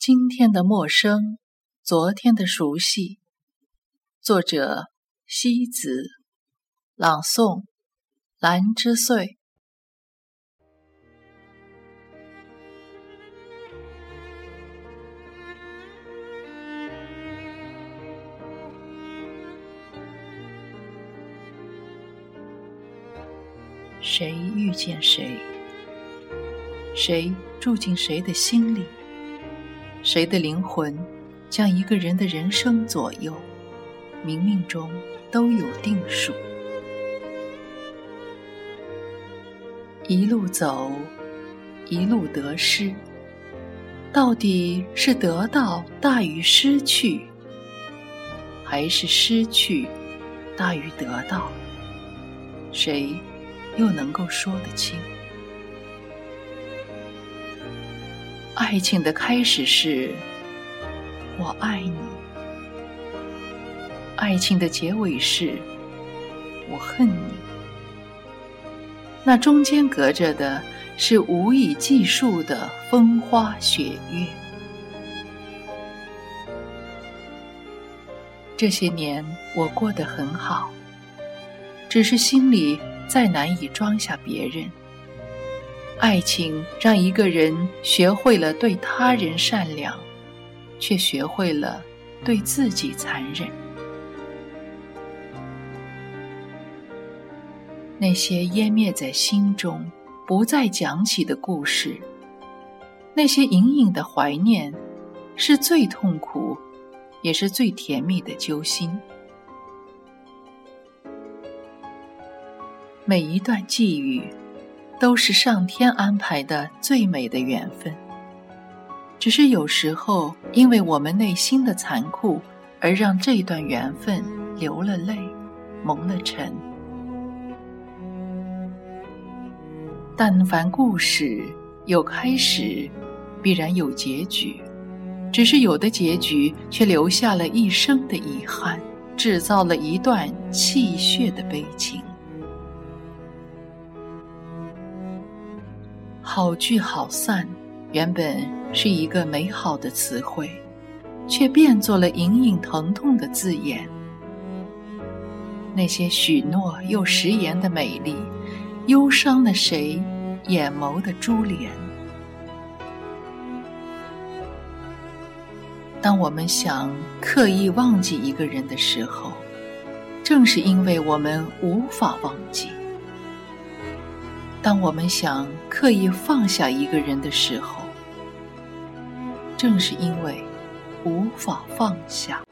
今天的陌生，昨天的熟悉。作者：西子，朗诵：兰之岁。谁遇见谁？谁住进谁的心里？谁的灵魂将一个人的人生左右？冥冥中都有定数。一路走，一路得失，到底是得到大于失去，还是失去大于得到？谁又能够说得清？爱情的开始是“我爱你”，爱情的结尾是“我恨你”。那中间隔着的是无以计数的风花雪月。这些年我过得很好，只是心里再难以装下别人。爱情让一个人学会了对他人善良，却学会了对自己残忍。那些湮灭在心中、不再讲起的故事，那些隐隐的怀念，是最痛苦，也是最甜蜜的揪心。每一段际遇。都是上天安排的最美的缘分，只是有时候因为我们内心的残酷，而让这段缘分流了泪，蒙了尘。但凡故事有开始，必然有结局，只是有的结局却留下了一生的遗憾，制造了一段泣血的悲情。好聚好散，原本是一个美好的词汇，却变作了隐隐疼痛的字眼。那些许诺又食言的美丽，忧伤了谁眼眸的珠帘？当我们想刻意忘记一个人的时候，正是因为我们无法忘记。当我们想刻意放下一个人的时候，正是因为无法放下。